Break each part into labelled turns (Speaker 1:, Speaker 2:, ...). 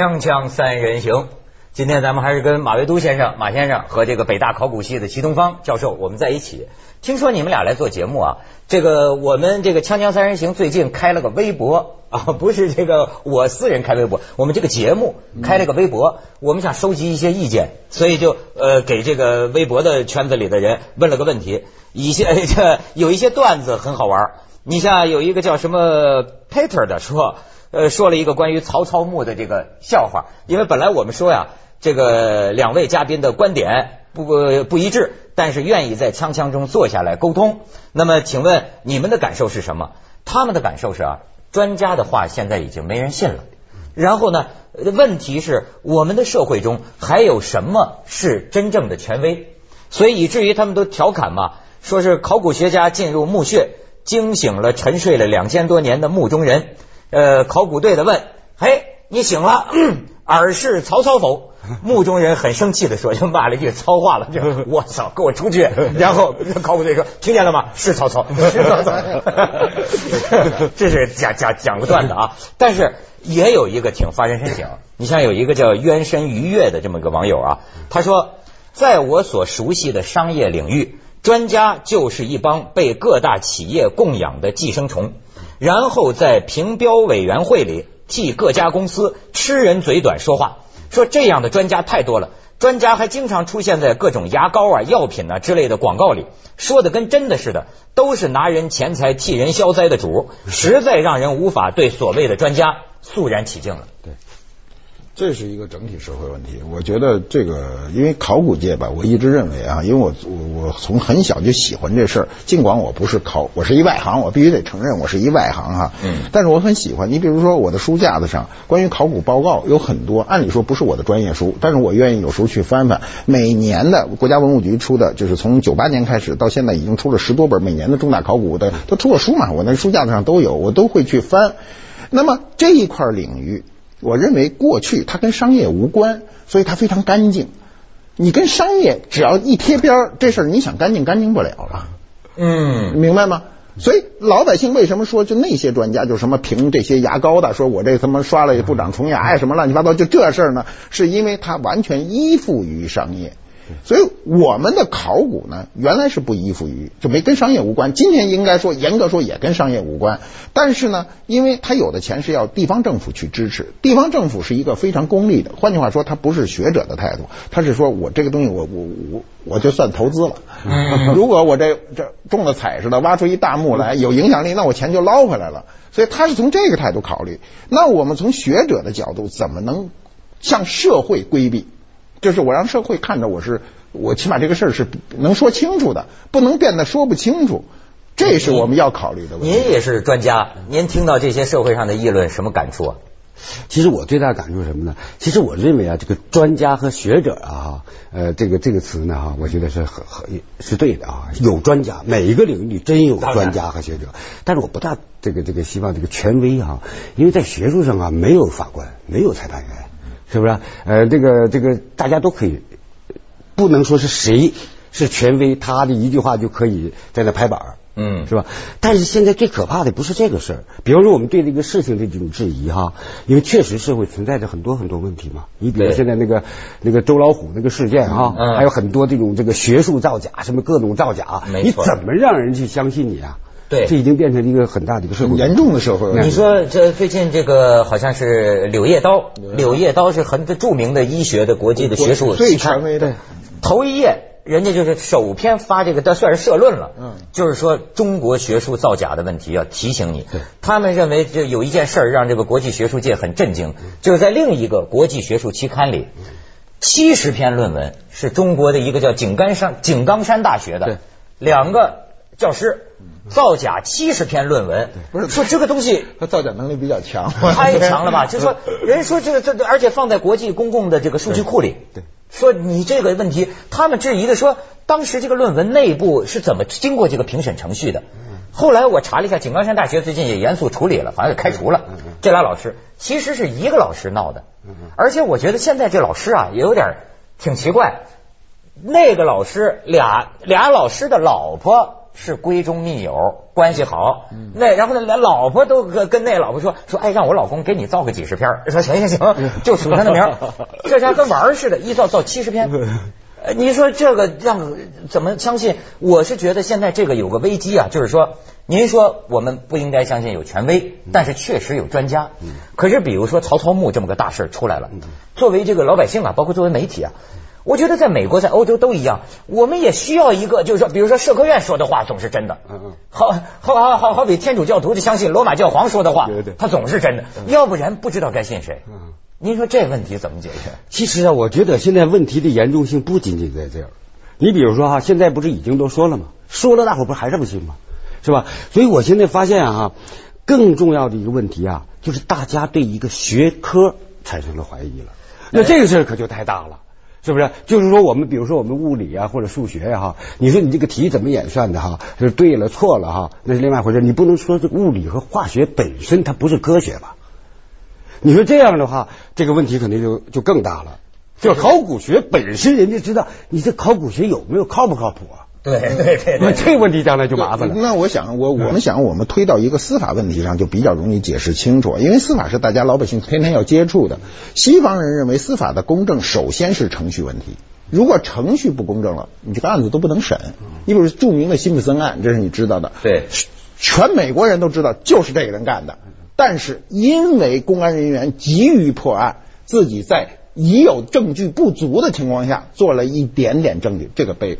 Speaker 1: 锵锵三人行，今天咱们还是跟马未都先生、马先生和这个北大考古系的齐东方教授我们在一起。听说你们俩来做节目啊？这个我们这个锵锵三人行最近开了个微博 啊，不是这个我私人开微博，我们这个节目开了个微博，我们想收集一些意见，所以就呃给这个微博的圈子里的人问了个问题，一些 这有一些段子很好玩。你像有一个叫什么 Peter 的说。呃，说了一个关于曹操墓的这个笑话，因为本来我们说呀，这个两位嘉宾的观点不不一致，但是愿意在锵锵中坐下来沟通。那么，请问你们的感受是什么？他们的感受是啊，专家的话现在已经没人信了。然后呢，问题是我们的社会中还有什么是真正的权威？所以以至于他们都调侃嘛，说是考古学家进入墓穴，惊醒了沉睡了两千多年的墓中人。呃，考古队的问：“嘿，你醒了？尔是曹操否？” 墓中人很生气的说：“就骂了一句糙话了，就 我操，给我出去！” 然后考古队说：“听见了吗？是曹操，是曹操。”这是讲讲讲个段子啊。但是也有一个挺发人深省，你像有一个叫渊深鱼跃的这么个网友啊，他说：“在我所熟悉的商业领域，专家就是一帮被各大企业供养的寄生虫。”然后在评标委员会里替各家公司吃人嘴短说话，说这样的专家太多了，专家还经常出现在各种牙膏啊、药品啊之类的广告里，说的跟真的似的，都是拿人钱财替人消灾的主，实在让人无法对所谓的专家肃然起敬了。
Speaker 2: 对。这是一个整体社会问题。我觉得这个，因为考古界吧，我一直认为啊，因为我我我从很小就喜欢这事儿，尽管我不是考，我是一外行，我必须得承认我是一外行哈。嗯。但是我很喜欢。你比如说我的书架子上关于考古报告有很多，按理说不是我的专业书，但是我愿意有时候去翻翻。每年的国家文物局出的，就是从九八年开始到现在已经出了十多本每年的重大考古的都出了书嘛，我那书架子上都有，我都会去翻。那么这一块领域。我认为过去它跟商业无关，所以它非常干净。你跟商业只要一贴边儿，这事儿你想干净干净不了了。嗯，明白吗？所以老百姓为什么说就那些专家就什么评这些牙膏的，说我这他妈刷了也不长虫牙呀，什么乱七八糟，就这事儿呢？是因为它完全依附于商业。所以我们的考古呢，原来是不依附于，就没跟商业无关。今天应该说，严格说也跟商业无关。但是呢，因为它有的钱是要地方政府去支持，地方政府是一个非常功利的。换句话说，它不是学者的态度，他是说我这个东西，我我我我就算投资了。如果我这这中了彩似的，挖出一大墓来有影响力，那我钱就捞回来了。所以他是从这个态度考虑。那我们从学者的角度，怎么能向社会规避？就是我让社会看着我是，我起码这个事儿是能说清楚的，不能变得说不清楚，这是我们要考虑的问
Speaker 1: 题。您也是专家，您听到这些社会上的议论什么感触啊？
Speaker 3: 其实我最大的感触是什么呢？其实我认为啊，这个专家和学者啊，呃，这个这个词呢哈，我觉得是很很是对的啊。有专家，每一个领域真有专家和学者，但是我不大这个这个希望这个权威哈，因为在学术上啊，没有法官，没有裁判员。是不是？呃，这个这个大家都可以，不能说是谁是权威，他的一句话就可以在那拍板嗯，是吧？但是现在最可怕的不是这个事儿，比方说我们对这个事情的这种质疑哈，因为确实社会存在着很多很多问题嘛。你比如现在那个那个周老虎那个事件哈，还有很多这种这个学术造假，什么各种造假，你怎么让人去相信你啊？
Speaker 1: 对，
Speaker 3: 这已经变成一个很大的一个社会
Speaker 2: 严重的社会。
Speaker 1: 你说这最近这个好像是《柳叶刀》，《柳叶刀》是很著名的医学的国际的学术
Speaker 2: 最权威的。
Speaker 1: 头一页，人家就是首篇发这个，这算是社论了。嗯，就是说中国学术造假的问题要提醒你。他们认为这有一件事儿让这个国际学术界很震惊，就是在另一个国际学术期刊里，七十篇论文是中国的一个叫井冈山井冈山大学的两个教师。造假七十篇论文，
Speaker 2: 不是
Speaker 1: 说这个东西，
Speaker 2: 他造假能力比较强，
Speaker 1: 太强了吧？就说 人说这个这，而且放在国际公共的这个数据库里，
Speaker 2: 对，
Speaker 1: 说你这个问题，他们质疑的说，当时这个论文内部是怎么经过这个评审程序的？后来我查了一下，井冈山大学最近也严肃处理了，好像给开除了这俩老师，其实是一个老师闹的，而且我觉得现在这老师啊也有点挺奇怪，那个老师俩俩老师的老婆。是闺中密友，关系好。那然后呢，连老婆都跟跟那老婆说说，哎，让我老公给你造个几十篇。说行行行，就数他的名。这家跟玩儿似的，一造造七十篇。呃，你说这个让怎么相信？我是觉得现在这个有个危机啊，就是说，您说我们不应该相信有权威，但是确实有专家。可是比如说曹操墓这么个大事出来了，作为这个老百姓啊，包括作为媒体啊，我觉得在美国、在欧洲都一样，我们也需要一个，就是说，比如说社科院说的话总是真的，
Speaker 3: 嗯嗯
Speaker 1: 好好好好好比天主教徒就相信罗马教皇说的话
Speaker 3: 对对，
Speaker 1: 他总是真的，要不然不知道该信谁
Speaker 3: 嗯。
Speaker 1: 您说这问题怎么解决？
Speaker 3: 其实啊，我觉得现在问题的严重性不仅仅在这儿。你比如说哈、现在不是已经都说了吗？说了大伙儿不还是不信吗？是吧？所以我现在发现啊，更重要的一个问题啊，就是大家对一个学科产生了怀疑了。那这个事儿可就太大了。是不是？就是说，我们比如说我们物理啊或者数学呀、哈，你说你这个题怎么演算的哈？是对了错了哈，那是另外一回事。你不能说这物理和化学本身它不是科学吧？你说这样的话，这个问题肯定就就更大了。就考古学本身，人家知道你这考古学有没有靠不靠谱啊？
Speaker 1: 对对对
Speaker 3: 那这个问题将来就麻烦了。
Speaker 2: 那我想，我我们想，我们推到一个司法问题上，就比较容易解释清楚，因为司法是大家老百姓天天要接触的。西方人认为司法的公正首先是程序问题，如果程序不公正了，你这个案子都不能审。你比如著名的辛普森案，这是你知道的，
Speaker 1: 对，
Speaker 2: 全美国人都知道就是这个人干的，但是因为公安人员急于破案，自己在已有证据不足的情况下做了一点点证据，这个被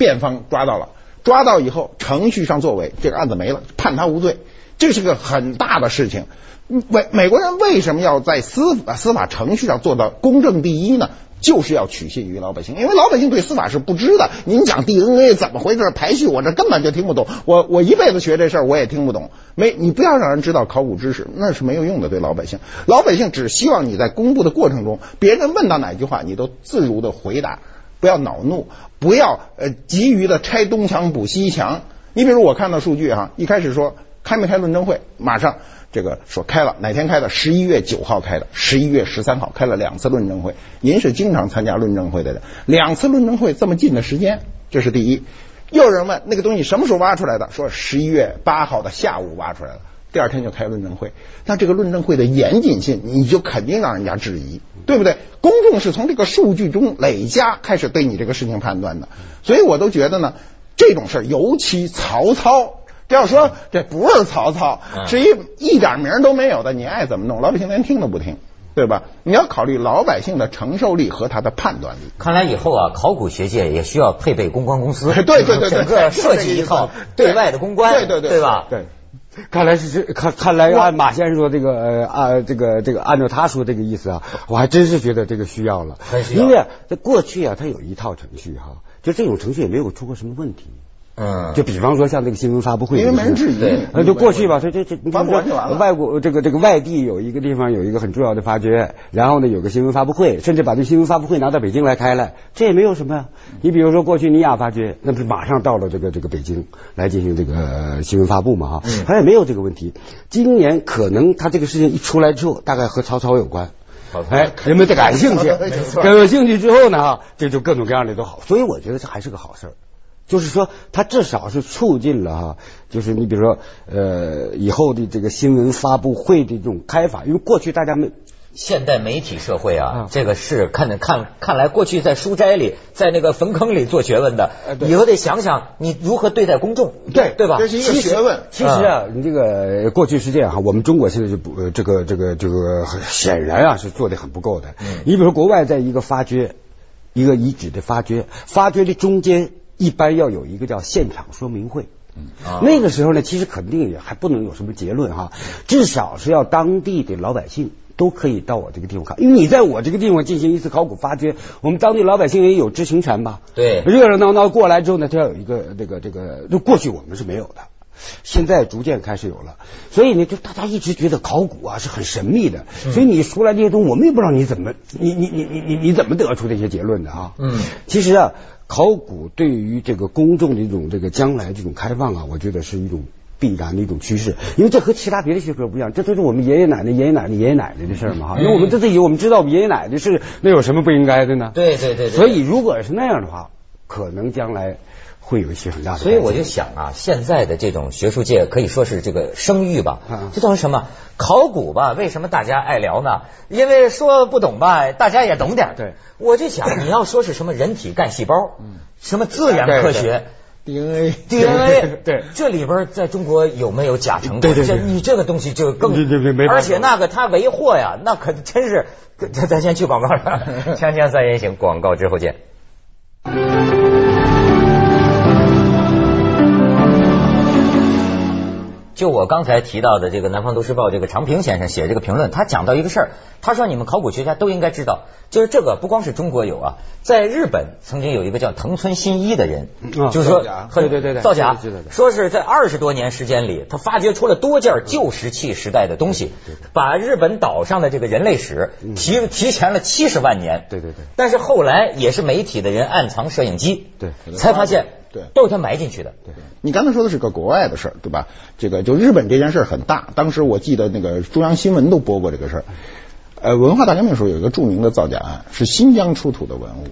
Speaker 2: 辩方抓到了，抓到以后程序上作为，这个案子没了，判他无罪，这是个很大的事情。美美国人为什么要在司法司法程序上做到公正第一呢？就是要取信于老百姓，因为老百姓对司法是不知的。您讲 DNA 怎么回事排序，我这根本就听不懂。我我一辈子学这事儿，我也听不懂。没，你不要让人知道考古知识，那是没有用的。对老百姓，老百姓只希望你在公布的过程中，别人问到哪句话，你都自如的回答，不要恼怒，不要呃急于的拆东墙补西墙。你比如我看到数据哈，一开始说开没开论证会，马上这个说开了，哪天开的？十一月九号开的，十一月十三号开了两次论证会。您是经常参加论证会的人，两次论证会这么近的时间，这是第一。又有人问那个东西什么时候挖出来的？说十一月八号的下午挖出来的，第二天就开论证会。那这个论证会的严谨性，你就肯定让人家质疑，对不对？公众是从这个数据中累加开始对你这个事情判断的，所以我都觉得呢，这种事儿尤其曹操。这要说这不是曹操，是一一点名都没有的，你爱怎么弄，老百姓连听都不听，对吧？你要考虑老百姓的承受力和他的判断力。
Speaker 1: 看来以后啊，考古学界也需要配备公关公司，
Speaker 2: 对对对对
Speaker 1: 整个设计一套 对外的公关，
Speaker 2: 对对对
Speaker 1: 对吧？
Speaker 3: 对，看来是这看看来按马先生说这个呃啊这个这个按照他说这个意思啊，我还真是觉得这个需要了，因为啊在过去啊，他有一套程序哈、就这种程序也没有出过什么问题。
Speaker 1: 嗯，
Speaker 3: 就比方说像这个新闻发布会，
Speaker 2: 因为没人质疑
Speaker 1: 对
Speaker 2: 你，
Speaker 3: 呃，就过去吧，这这这，你
Speaker 2: 发布完就完了
Speaker 3: 外国这个这个外地有一个地方有一个很重要的发掘，然后呢有个新闻发布会，甚至把这新闻发布会拿到北京来开了，这也没有什么呀。你比如说过去尼亚发掘，那不是马上到了这个这个北京来进行这个呃新闻发布嘛哈，
Speaker 1: 嗯
Speaker 3: 好像也没有这个问题。今年可能他这个事情一出来之后，大概和曹操有关。
Speaker 1: 曹操
Speaker 3: 哎，人们感兴趣，感兴趣之后呢，哈，这就各种各样的都好，所以我觉得这还是个好事儿。就是说，它至少是促进了哈，就是你比如说，呃，以后的这个新闻发布会的这种开法，因为过去大家没
Speaker 1: 现代媒体社会啊
Speaker 3: 啊，
Speaker 1: 这个是看着看看来，过去在书斋里，在那个坟坑里做学问的
Speaker 3: 呃，
Speaker 1: 以后得想想你如何对待公众，
Speaker 2: 对
Speaker 1: 对吧？
Speaker 2: 这是一个
Speaker 3: 其实
Speaker 2: 学问。
Speaker 3: 其实啊，你这个过去是这样哈，我们中国现在就不呃这个这个这个显然啊是做的很不够的。你比如说国外在一个发掘一个遗址的发掘，发掘的中间一般要有一个叫现场说明会。
Speaker 1: 啊
Speaker 3: 那个时候呢，其实肯定也还不能有什么结论哈，至少是要当地的老百姓都可以到我这个地方看，因为你在我这个地方进行一次考古发掘，我们当地老百姓也有知情权吧？
Speaker 1: 对
Speaker 3: 热热闹闹过来之后呢，他要有一个这个这个，就过去我们是没有的。现在逐渐开始有了，所以呢，就大家一直觉得考古啊是很神秘的，所以你出来这些东西，我们也不知道你怎么，你你你你你你怎么得出这些结论的啊？
Speaker 1: 嗯，
Speaker 3: 其实啊，考古对于这个公众的一种这个将来这种开放啊，我觉得是一种必然的一种趋势，因为这和其他别的学科不一样，这都是我们爷爷奶奶、爷爷奶奶、爷爷奶奶的事儿嘛哈。因为我们这自己我们知道我们爷爷奶奶是，那有什么不应该的呢？
Speaker 1: 对对对对，
Speaker 3: 所以如果是那样的话，可能将来会有一些很大的。
Speaker 1: 所以我就想啊，现在的这种学术界可以说是这个声誉吧，这叫什么？考古吧，为什么大家爱聊呢？因为说不懂吧，大家也懂点。
Speaker 3: 对，
Speaker 1: 我就想你要说是什么人体干细胞，什么自然科学。
Speaker 2: DNA，DNA，
Speaker 3: 对，
Speaker 1: 这里边在中国有没有假成果？
Speaker 3: 对对对，
Speaker 1: 你这个东西就更，
Speaker 3: 对对对，没
Speaker 1: 而且那个他为祸呀，那可真是，咱 咱先去广告了，锵锵三人行，广告之后见。就我刚才提到的这个《南方都市报》这个常平先生写这个评论，他讲到一个事儿，他说你们考古学家都应该知道，就是这个不光是中国有啊，在日本曾经有一个叫藤村新一的人，就是说
Speaker 3: 对对对对
Speaker 1: 造假，说是在二十多年时间里，他发掘出了多件旧石器时代的东西，把日本岛上的这个人类史提提前了七十万年，
Speaker 3: 对对对，
Speaker 1: 但是后来也是媒体的人暗藏摄影机，
Speaker 3: 对，
Speaker 1: 才发现。
Speaker 2: 对，
Speaker 1: 都是他埋进去的。
Speaker 2: 对，你刚才说的是个国外的事儿，对吧？这个就日本这件事很大，当时我记得那个中央新闻都播过这个事儿。呃，文化大革命时候有一个著名的造假案，是新疆出土的文物。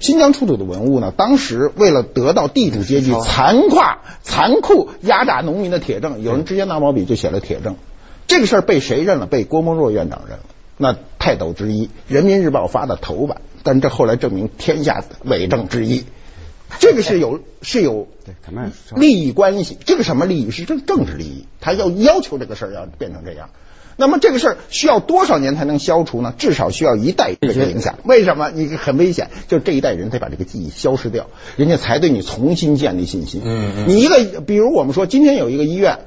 Speaker 2: 新疆出土的文物呢，当时为了得到地主阶级残跨、残酷压榨农民的铁证，有人直接拿毛笔就写了铁证。这个事儿被谁认了？被郭沫若院长认了。那泰斗之一，《人民日报》发的头版，但这后来证明天下伪证之一。这个是有是有利益关系，这个什么利益是政政治利益，他要要求这个事儿要变成这样。那么这个事儿需要多少年才能消除呢？至少需要一代人的影响。为什么？你很危险，就这一代人得把这个记忆消失掉，人家才对你重新建立信心。嗯嗯。你一个，比如我们说，今天有一个医院。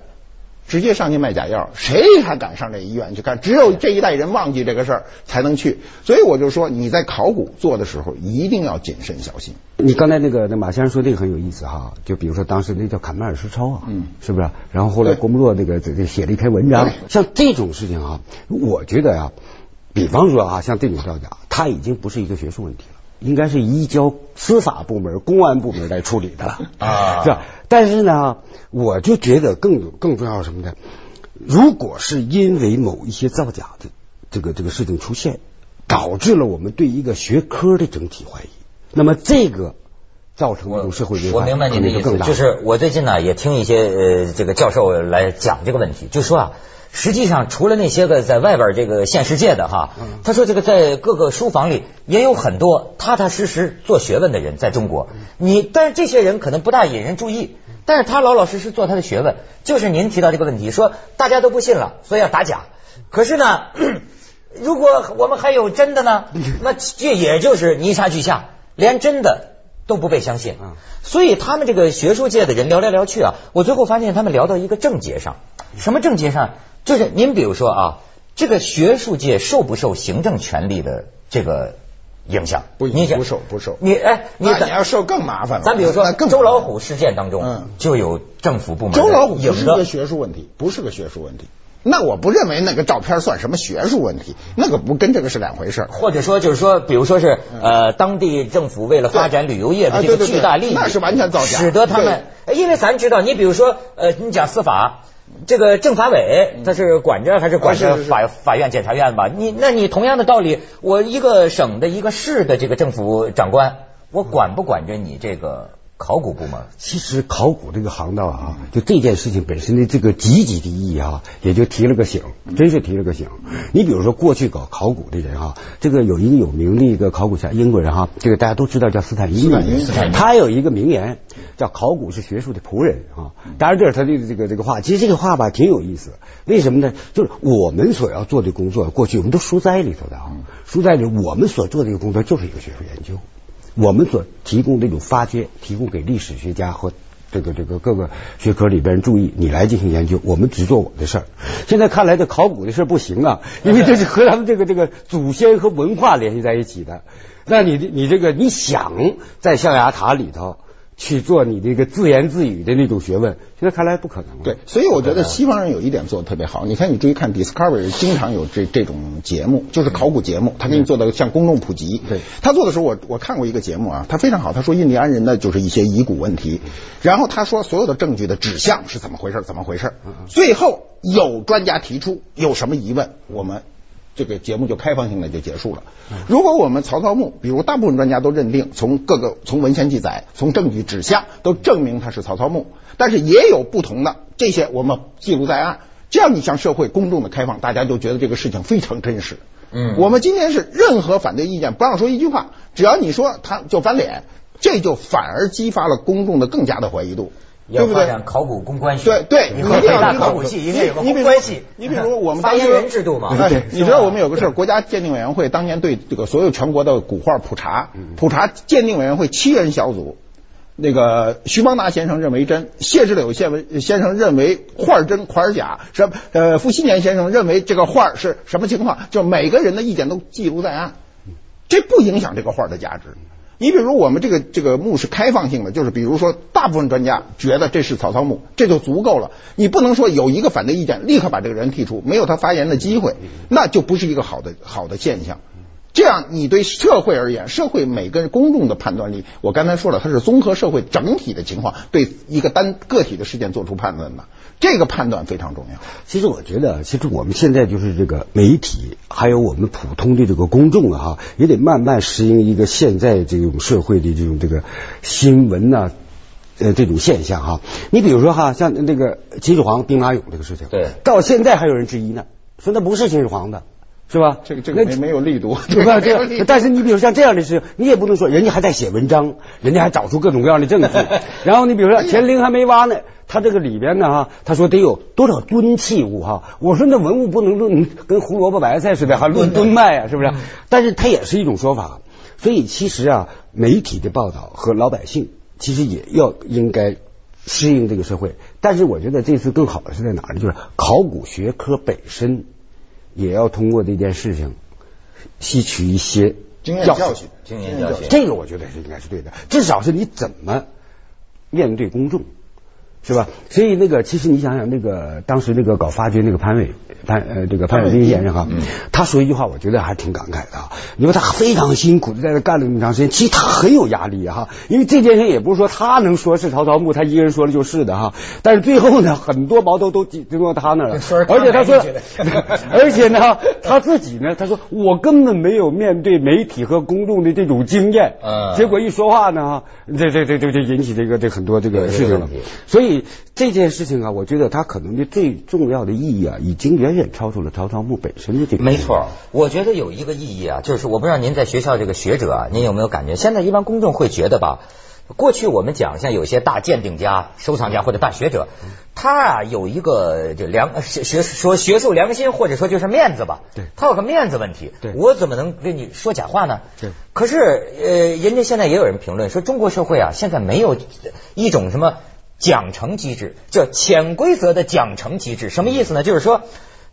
Speaker 2: 直接上去卖假药，谁还敢上这医院去看？只有这一代人忘记这个事儿才能去。所以我就说，你在考古做的时候一定要谨慎小心。
Speaker 3: 你刚才那个那马先生说这个很有意思哈，就比如说当时那叫坎迈尔实抄啊，嗯，是不是？然后后来郭沫若那个这这写了一篇文章，像这种事情啊，我觉得呀，比方说啊，像这种造假，它已经不是一个学术问题了。应该是移交司法部门、公安部门来处理的了啊，是吧？但是呢，我就觉得更更重要什么呢？如果是因为某一些造假的这个这个事情出现，导致了我们对一个学科的整体怀疑，那么这个造成一种社会危害，
Speaker 1: 我明白你的意思，就是我最近呢也听一些呃这个教授来讲这个问题，就说啊。实际上，除了那些个在外边这个现实界的哈，他说这个在各个书房里也有很多踏踏实实做学问的人，在中国，你但是这些人可能不大引人注意，但是他老老实实做他的学问。就是您提到这个问题，说大家都不信了，所以要打假。可是呢，如果我们还有真的呢，那这也就是泥沙俱下，连真的都不被相信。所以他们这个学术界的人聊来聊去啊，我最后发现他们聊到一个症结上，什么症结上？就是您比如说啊，这个学术界受不受行政权力的这个影响？
Speaker 2: 不，
Speaker 1: 你
Speaker 2: 不受，不受。
Speaker 1: 你哎，你
Speaker 2: 你要受更麻烦了。
Speaker 1: 咱比如说周老虎事件当中，就有政府部门。
Speaker 2: 周老虎不是个学术问题，不是个学术问题。那我不认为那个照片算什么学术问题，那个不跟这个是两回事。
Speaker 1: 或者说，就是说，比如说是呃，当地政府为了发展旅游业的这个巨大利益，
Speaker 2: 那是完全造假，
Speaker 1: 使得他们。因为咱知道，你比如说呃，你讲司法。这个政法委他是管着还是管着法法院检察院吧？你那你同样的道理，我一个省的一个市的这个政府长官，我管不管着你这个？考古部门，
Speaker 3: 其实考古这个行当啊，就这件事情本身的这个积极的意义啊，也就提了个醒，真是提了个醒。你比如说过去搞考古的人啊，这个有一个有名的一个考古家，英国人哈，这个大家都知道叫斯坦尼，他有一个名言叫“考古是学术的仆人”啊。当然这是他的这个这个话，其实这个话吧挺有意思。为什么呢？就是我们所要做的工作，过去我们都书斋里头的啊，书斋里我们所做的一个工作就是一个学术研究。我们所提供这种发掘，提供给历史学家和这个这个各个学科里边注意，你来进行研究，我们只做我的事儿。现在看来，这考古的事不行啊，因为这是和咱们这个这个祖先和文化联系在一起的。那你你这个你想在象牙塔里头？去做你这个自言自语的那种学问，现在看来不可能。
Speaker 2: 对，所以我觉得西方人有一点做的特别好。你看，你注意看 Discovery 经常有这这种节目，就是考古节目，他给你做的像公众普及。
Speaker 3: 对，
Speaker 2: 他做的时候，我我看过一个节目啊，他非常好。他说印第安人的就是一些遗骨问题，然后他说所有的证据的指向是怎么回事？怎么回事？最后有专家提出有什么疑问，我们这个节目就开放性的就结束了。如果我们曹操墓，比如大部分专家都认定，从各个从文献记载、从证据指向都证明它是曹操墓，但是也有不同的，这些我们记录在案。这样你向社会公众的开放，大家就觉得这个事情非常真实。
Speaker 1: 嗯
Speaker 2: 我们今天是任何反对意见不让说一句话，只要你说他就翻脸，这就反而激发了公众的更加的怀疑度，
Speaker 1: 要
Speaker 2: 对不对？
Speaker 1: 考古公关系。
Speaker 2: 对对，
Speaker 1: 你
Speaker 2: 一定要知道
Speaker 1: 考古系一定有个
Speaker 2: 你你比
Speaker 1: 系。
Speaker 2: 你比如 我们
Speaker 1: 发
Speaker 2: 当时
Speaker 1: 言人制度嘛。
Speaker 2: 哎，你知道我们有个事儿，国家鉴定委员会当年对这个所有全国的古画普查，普查鉴定委员会七人小组，那个徐邦达先生认为真，谢志柳先文先生认为画真款儿假，什么呃傅新年先生认为这个画是什么情况，就每个人的意见都记录在案，这不影响这个画的价值。你比如我们这个这个墓是开放性的，就是比如说大部分专家觉得这是曹操墓，这就足够了。你不能说有一个反对意见，立刻把这个人剔除，没有他发言的机会，那就不是一个好的好的现象。这样，你对社会而言，社会每个人公众的判断力，我刚才说了，它是综合社会整体的情况，对一个单个体的事件做出判断的，这个判断非常重要。
Speaker 3: 其实我觉得，其实我们现在就是这个媒体，还有我们普通的这个公众啊，哈，也得慢慢适应一个现在这种社会的这种这个新闻呐、呃，这种现象哈。你比如说哈，像那个秦始皇兵马俑这个事情，
Speaker 1: 对
Speaker 3: 到现在还有人质疑呢，说那不是秦始皇的，是吧？
Speaker 2: 这个这个没没有力度，
Speaker 3: 对吧？这但是你比如像这样的事情，你也不能说人家还在写文章，人家还找出各种各样的证据。然后你比如说 乾陵还没挖呢，他这个里边呢哈，他说得有多少吨器物哈？我说那文物不能论跟胡萝卜白菜似的，还论吨卖啊，是不是？但是它也是一种说法。所以其实啊，媒体的报道和老百姓其实也要应该适应这个社会。但是我觉得这次更好的是在哪儿呢？就是考古学科本身也要通过这件事情吸取一些
Speaker 2: 经验
Speaker 3: 教
Speaker 2: 教训，
Speaker 1: 经验教训。
Speaker 3: 这个我觉得是应该是对的，至少是你怎么面对公众，是吧？所以那个，其实你想想，那个当时那个搞发掘那个潘伟潘呃这个潘伟斌先生哈，他说一句话，我觉得还挺感慨的啊。因为他非常辛苦的在这干了那么长时间，其实他很有压力哈。因为这件事也不是说他能说是曹操墓，他一个人说了就是的哈。但是最后呢，很多矛头都集中到他那儿了，而且他说 而且呢，他自己呢，他说我根本没有面对媒体和公众的这种经验，
Speaker 1: 嗯
Speaker 3: 结果一说话呢，这这这这就引起这个这很多这个事情了。所以这件事情啊，我觉得它可能的最重要的意义啊，已经远远超出了曹操墓本身的这个。
Speaker 1: 没错，我觉得有一个意义啊，就是我不知道您在学校这个学者啊，您有没有感觉？现在一般公众会觉得吧，过去我们讲像有些大鉴定家、收藏家或者大学者，他啊有一个这良学学说学术良心，或者说就是面子吧，
Speaker 3: 对
Speaker 1: 他有个面子问题，
Speaker 3: 对
Speaker 1: 我怎么能跟你说假话呢？
Speaker 3: 对
Speaker 1: 可是呃，人家现在也有人评论说，中国社会啊，现在没有一种什么奖惩机制，叫潜规则的奖惩机制。什么意思呢？就是说，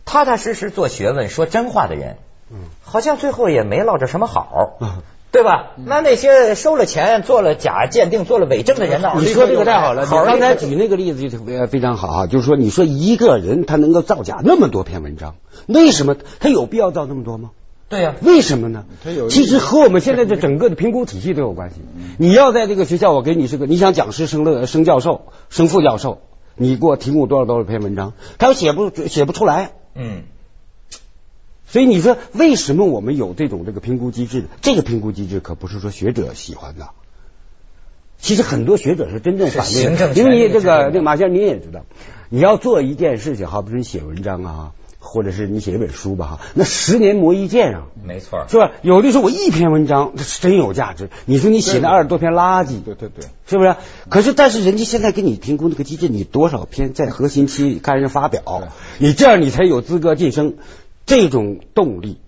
Speaker 1: 踏踏实实做学问、说真话的人，嗯好像最后也没落着什么好。
Speaker 3: 嗯
Speaker 1: 对吧？那那些收了钱、做了假鉴定、做了伪证的人呢？
Speaker 3: 你说这个太好了，你
Speaker 1: 好
Speaker 3: 刚才举那个例子就非非常好啊，就是说，你说一个人他能够造假那么多篇文章，为什么他有必要造那么多吗？
Speaker 1: 对呀、
Speaker 3: 为什么呢其实和我们现在的整个的评估体系都有关系。你要在这个学校，我给你是个，你想讲师升了升教授、升副教授，你给我提供多少多少篇文章，他又写不写不出来。
Speaker 1: 嗯，
Speaker 3: 所以你说为什么我们有这种这个评估机制？这个评估机制可不是说学者喜欢的。其实很多学者是真正反对因为你这个这个马先生您也知道，你要做一件事情，好比说你写文章啊，或者是你写一本书吧哈，那十年磨一剑啊，
Speaker 1: 没错。
Speaker 3: 是吧？有的时候我一篇文章这是真有价值，你说你写那二十多篇垃圾，
Speaker 2: 对对对，
Speaker 3: 是不是？可是但是人家现在给你评估那个机制，你多少篇在核心期看人发表，你这样你才有资格晋升，这种动力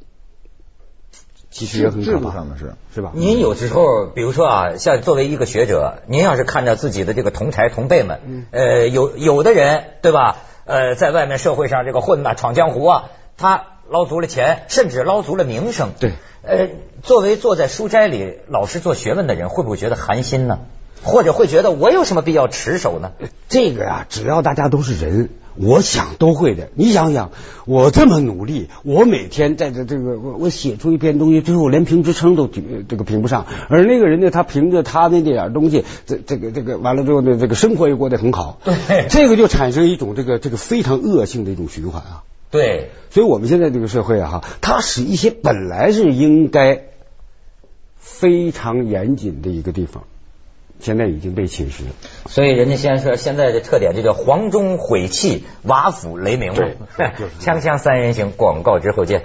Speaker 3: 其实也很
Speaker 2: 制
Speaker 3: 可怕，
Speaker 2: 上的是。
Speaker 3: 是吧？
Speaker 1: 您有时候，比如说啊，像作为一个学者，您要是看着自己的这个同才同辈们，
Speaker 3: 嗯
Speaker 1: 呃，有有的人对吧？呃，在外面社会上这个混呐、闯江湖啊，他捞足了钱，甚至捞足了名声。
Speaker 3: 对，
Speaker 1: 呃，作为坐在书斋里老实做学问的人，会不会觉得寒心呢？或者会觉得我有什么必要持守呢？
Speaker 3: 这个呀、只要大家都是人，我想都会的。你想想，我这么努力，我每天在这这个我我写出一篇东西，最后连评职称都举这个评不上，而那个人呢，他凭着他那点东西，这这个这个完了之后呢，这个生活也过得很好。
Speaker 1: 对
Speaker 3: 这个就产生一种这个这个非常恶性的一种循环啊。
Speaker 1: 对，
Speaker 3: 所以我们现在这个社会啊，哈，它使一些本来是应该非常严谨的一个地方，现在已经被侵蚀。
Speaker 1: 所以人家先说现在的特点，就叫黄钟毁弃，瓦釜雷鸣嘛。
Speaker 3: 对 就是
Speaker 1: 锵锵三人行，广告之后见。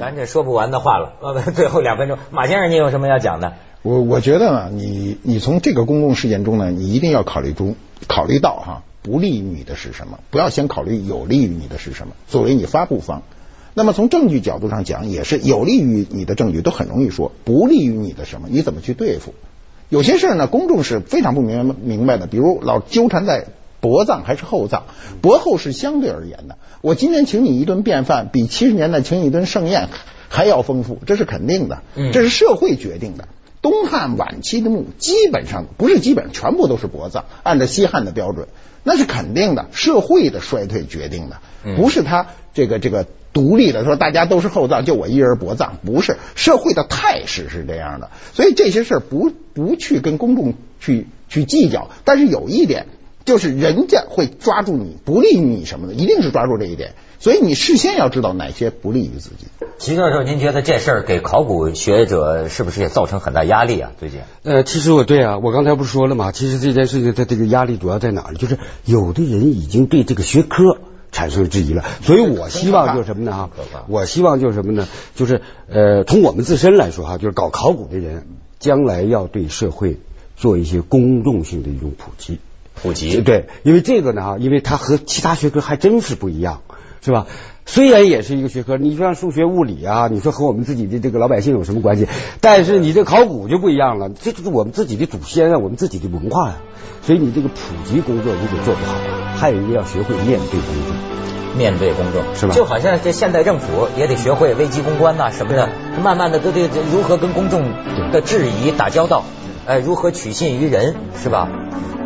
Speaker 1: 咱这说不完的话了，呃，最后两分钟，马先生，你有什么要讲的？
Speaker 2: 我我觉得呢，你你从这个公共事件中呢，你一定要考虑中考虑到哈，不利于你的是什么，不要先考虑有利于你的是什么。作为你发布方，那么从证据角度上讲，也是有利于你的证据都很容易说，不利于你的什么，你怎么去对付？有些事儿呢，公众是非常不明明白的，比如老纠缠在薄葬还是厚葬，薄厚是相对而言的。我今天请你一顿便饭，比七十年代请你一顿盛宴还要丰富，这是肯定的，这是社会决定的。东汉晚期的墓基本上不是基本上全部都是薄葬，按照西汉的标准，那是肯定的，社会的衰退决定的，不是他这个这个独立的说大家都是厚葬，就我一人薄葬，不是社会的态势是这样的，所以这些事儿不不去跟公众去去计较，但是有一点就是人家会抓住你不利于你什么的，一定是抓住这一点，所以你事先要知道哪些不利于自己。
Speaker 1: 齐教授，您觉得这事儿给考古学者是不是也造成很大压力啊？最近？
Speaker 3: 呃，其实我对啊，我刚才不是说了吗？其实这件事情它这个压力主要在哪儿呢？就是有的人已经对这个学科产生质疑了，所以我希望就是什么呢？哈，我希望就是什么呢？就是呃，从我们自身来说哈，就是搞考古的人，将来要对社会做一些公众性的一种普及。
Speaker 1: 普及
Speaker 3: 对，因为这个呢，哈，因为它和其他学科还真是不一样，是吧？虽然也是一个学科，你说像数学、物理啊，你说和我们自己的这个老百姓有什么关系？但是你这考古就不一样了，这就是我们自己的祖先啊，我们自己的文化呀、所以你这个普及工作如果做不好，还有一个要学会面对公众。
Speaker 1: 面对公众
Speaker 3: 是吧
Speaker 1: 就好像这现代政府也得学会危机公关呐、什么的，慢慢的都得如何跟公众的质疑打交道，呃，如何取信于人，是吧？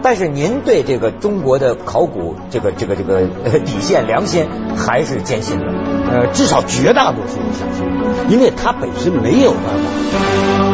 Speaker 1: 但是您对这个中国的考古这个这个这个呃 底线良心还是坚信的，
Speaker 3: 呃，至少绝大多数我相信，因为它本身没有办法